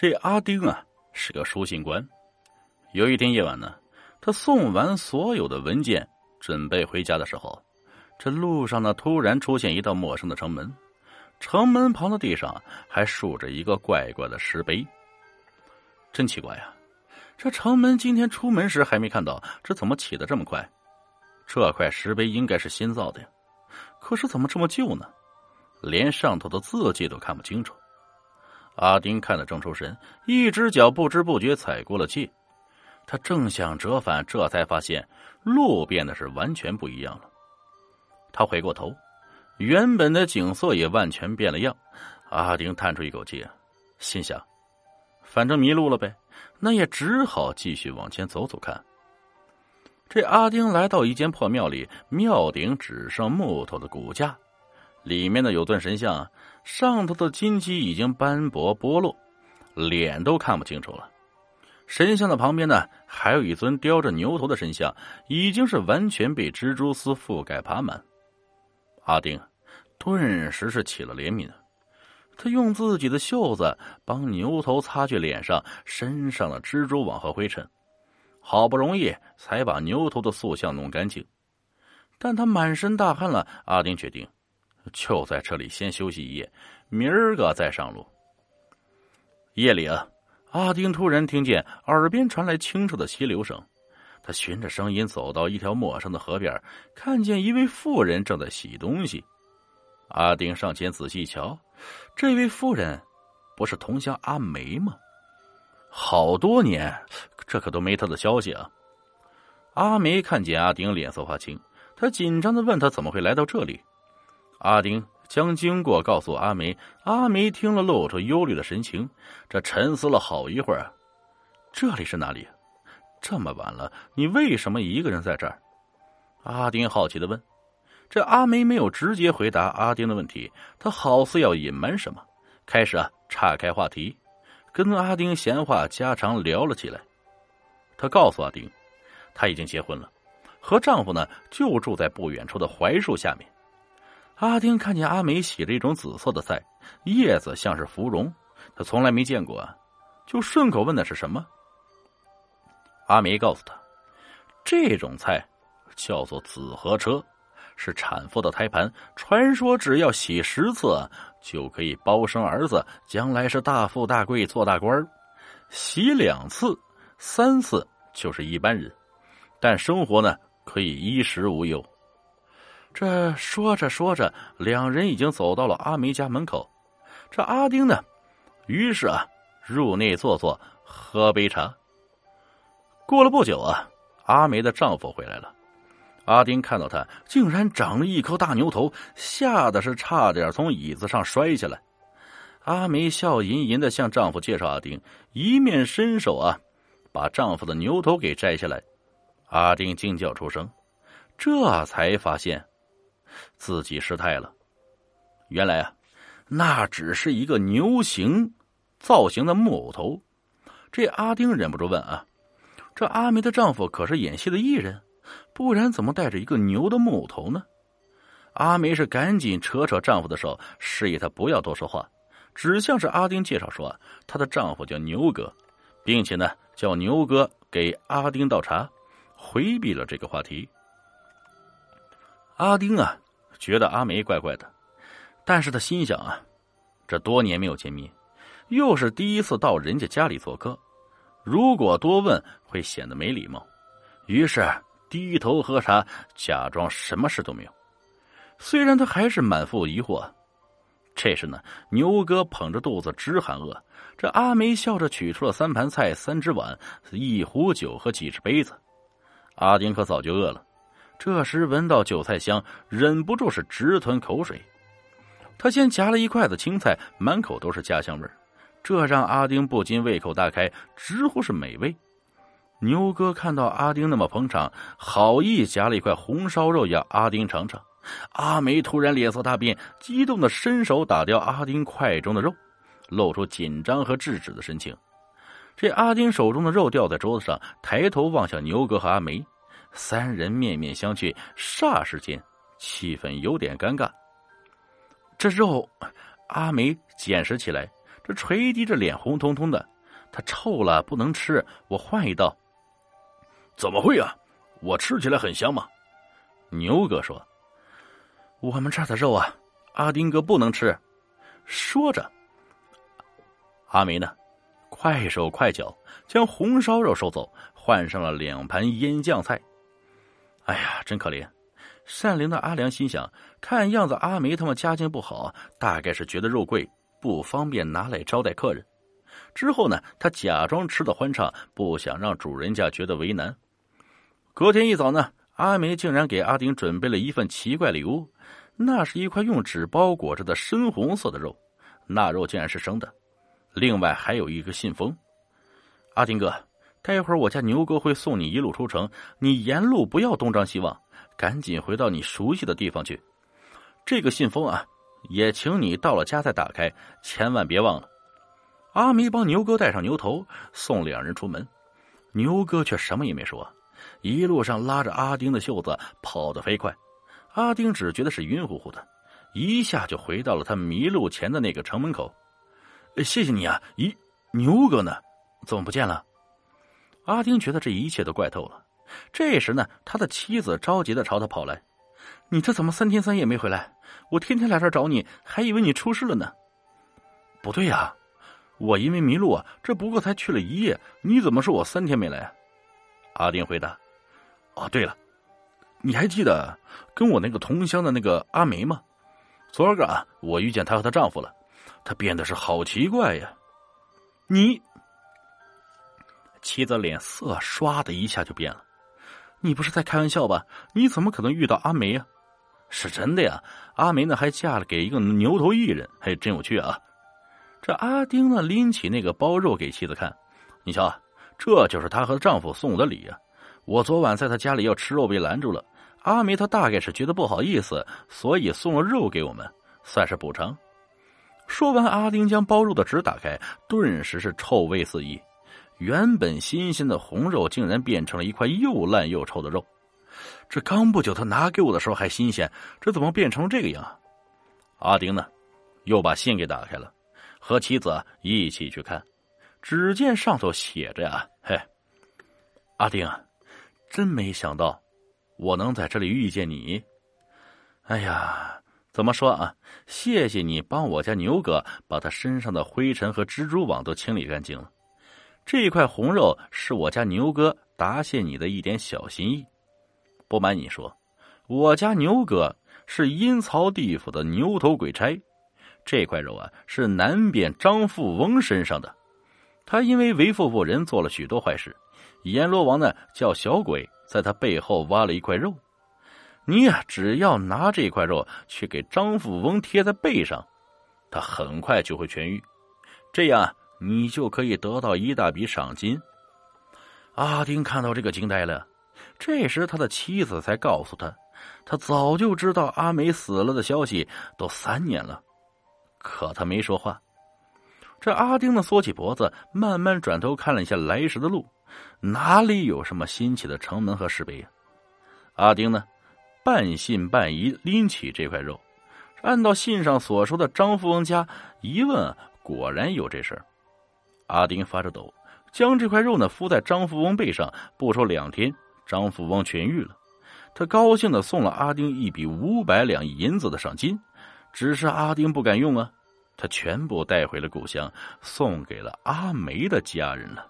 这阿丁啊是个书信官。有一天夜晚呢，他送完所有的文件，准备回家的时候，这路上呢突然出现一道陌生的城门，城门旁的地上还竖着一个怪怪的石碑。真奇怪呀，这城门今天出门时还没看到，这怎么起的这么快？这块石碑应该是新造的呀，可是怎么这么旧呢？连上头的字迹都看不清楚。阿丁看得正出神，一只脚不知不觉踩过了界。他正想折返，这才发现路变得是完全不一样了。他回过头，原本的景色也完全变了样。阿丁叹出一口气，心想：反正迷路了呗，那也只好继续往前走走看。这阿丁来到一间破庙里，庙顶只剩木头的骨架。里面的有尊神像，上头的金漆已经斑驳剥落，脸都看不清楚了。神像的旁边呢，还有一尊雕着牛头的神像，已经是完全被蜘蛛丝覆盖爬满。阿丁顿时是起了怜悯，他用自己的袖子帮牛头擦去脸上、身上的蜘蛛网和灰尘，好不容易才把牛头的塑像弄干净。但他满身大汗了，阿丁决定。就在这里先休息一夜，明儿个再上路。夜里啊，阿丁突然听见耳边传来清澈的溪流声，他循着声音走到一条陌生的河边，看见一位妇人正在洗东西。阿丁上前仔细一瞧，这位妇人不是同乡阿梅吗？好多年，这可都没他的消息啊！阿梅看见阿丁，脸色发青，他紧张的问他怎么会来到这里。阿丁将经过告诉阿梅，阿梅听了，露出忧虑的神情。这沉思了好一会儿，这里是哪里？这么晚了，你为什么一个人在这儿？阿丁好奇的问。这阿梅没有直接回答阿丁的问题，她好似要隐瞒什么，开始啊岔开话题，跟阿丁闲话家常聊了起来。她告诉阿丁，她已经结婚了，和丈夫呢就住在不远处的槐树下面。阿丁看见阿梅洗着一种紫色的菜，叶子像是芙蓉，他从来没见过，就顺口问的是什么。阿梅告诉他，这种菜叫做紫河车，是产妇的胎盘，传说只要洗十次就可以包生儿子，将来是大富大贵做大官洗两次、三次就是一般人，但生活呢可以衣食无忧。这说着说着，两人已经走到了阿梅家门口。这阿丁呢，于是啊，入内坐坐，喝杯茶。过了不久啊，阿梅的丈夫回来了。阿丁看到他，竟然长了一颗大牛头，吓得是差点从椅子上摔下来。阿梅笑吟吟的向丈夫介绍阿丁，一面伸手啊，把丈夫的牛头给摘下来。阿丁惊叫出声，这才发现。自己失态了。原来啊，那只是一个牛形造型的木偶头。这阿丁忍不住问啊：“这阿梅的丈夫可是演戏的艺人，不然怎么带着一个牛的木偶头呢？”阿梅是赶紧扯扯丈夫的手，示意他不要多说话，只向是阿丁介绍说，啊她的丈夫叫牛哥，并且呢叫牛哥给阿丁倒茶，回避了这个话题。阿丁啊。觉得阿梅怪怪的，但是他心想啊，这多年没有见面，又是第一次到人家家里做客，如果多问会显得没礼貌，于是低头喝茶，假装什么事都没有。虽然他还是满腹疑惑，这时呢，牛哥捧着肚子直喊饿，这阿梅笑着取出了三盘菜、三只碗、一壶酒和几只杯子，阿丁可早就饿了。这时闻到韭菜香，忍不住是直吞口水。他先夹了一筷子青菜，满口都是家乡味儿这让阿丁不禁胃口大开，直呼是美味。牛哥看到阿丁那么捧场，好意夹了一块红烧肉要阿丁尝尝。阿梅突然脸色大变，激动的伸手打掉阿丁筷中的肉，露出紧张和制止的神情。这阿丁手中的肉掉在桌子上，抬头望向牛哥和阿梅。三人面面相觑，霎时间气氛有点尴尬。这肉，阿梅捡拾起来，这垂低着脸，红彤彤的。他臭了，不能吃。我换一道。怎么会啊？我吃起来很香嘛。牛哥说：“我们这儿的肉啊，阿丁哥不能吃。”说着，阿梅呢，快手快脚将红烧肉收走，换上了两盘腌酱菜。哎呀，真可怜！善良的阿良心想：看样子阿梅他们家境不好，大概是觉得肉贵，不方便拿来招待客人。之后呢，他假装吃的欢畅，不想让主人家觉得为难。隔天一早呢，阿梅竟然给阿丁准备了一份奇怪礼物，那是一块用纸包裹着的深红色的肉，那肉竟然是生的，另外还有一个信封。阿丁哥，待会儿我家牛哥会送你一路出城，你沿路不要东张西望，赶紧回到你熟悉的地方去。这个信封啊，也请你到了家再打开，千万别忘了。阿梅帮牛哥戴上牛头，送两人出门。牛哥却什么也没说，一路上拉着阿丁的袖子跑得飞快。阿丁只觉得是晕乎乎的，一下就回到了他迷路前的那个城门口。谢谢你啊！咦，牛哥呢？怎么不见了？阿丁觉得这一切都怪透了。这时呢，他的妻子着急的朝他跑来：“你这怎么三天三夜没回来？我天天来这儿找你，还以为你出事了呢。”不对呀。我因为迷路啊，这不过才去了一夜，你怎么说我三天没来？阿丁回答：“哦，对了，你还记得跟我那个同乡的那个阿梅吗？昨儿个啊，我遇见她和她丈夫了，她变得是好奇怪呀。你妻子脸色唰的一下就变了，你不是在开玩笑吧？你怎么可能遇到阿梅呀？是真的呀，阿梅呢还嫁了给一个牛头艺人，还真有趣啊。”这阿丁呢，拎起那个包肉给妻子看，你瞧，这就是她和丈夫送我的礼啊！我昨晚在她家里要吃肉，被拦住了。阿梅她大概是觉得不好意思，所以送了肉给我们，算是补偿。说完，阿丁将包肉的纸打开，顿时是臭味四溢。原本新鲜的红肉，竟然变成了一块又烂又臭的肉。这刚不久他拿给我的时候还新鲜，这怎么变成这个样？阿丁呢，又把信给打开了。和妻子一起去看，只见上头写着呀：“嘿，阿丁，啊真没想到我能在这里遇见你。哎呀，怎么说啊？谢谢你帮我家牛哥把他身上的灰尘和蜘蛛网都清理干净了。这块红肉是我家牛哥答谢你的一点小心意。不瞒你说，我家牛哥是阴曹地府的牛头鬼差。”这块肉啊，是南边张富翁身上的。他因为为富不仁，做了许多坏事。阎罗王呢，叫小鬼在他背后挖了一块肉。你呀，只要拿这块肉去给张富翁贴在背上，他很快就会痊愈。这样，你就可以得到一大笔赏金。阿丁看到这个惊呆了。这时，他的妻子才告诉他，他早就知道阿梅死了的消息，都三年了。可他没说话。这阿丁呢，缩起脖子，慢慢转头看了一下来时的路，哪里有什么新起的城门和石碑呀？阿丁呢，半信半疑拎起这块肉，按照信上所说的张富翁家一问，果然有这事儿。阿丁发着抖，将这块肉呢敷在张富翁背上，不出两天，张富翁痊愈了。他高兴的送了阿丁一笔五百两银子的赏金。只是阿丁不敢用啊，他全部带回了故乡，送给了阿梅的家人了。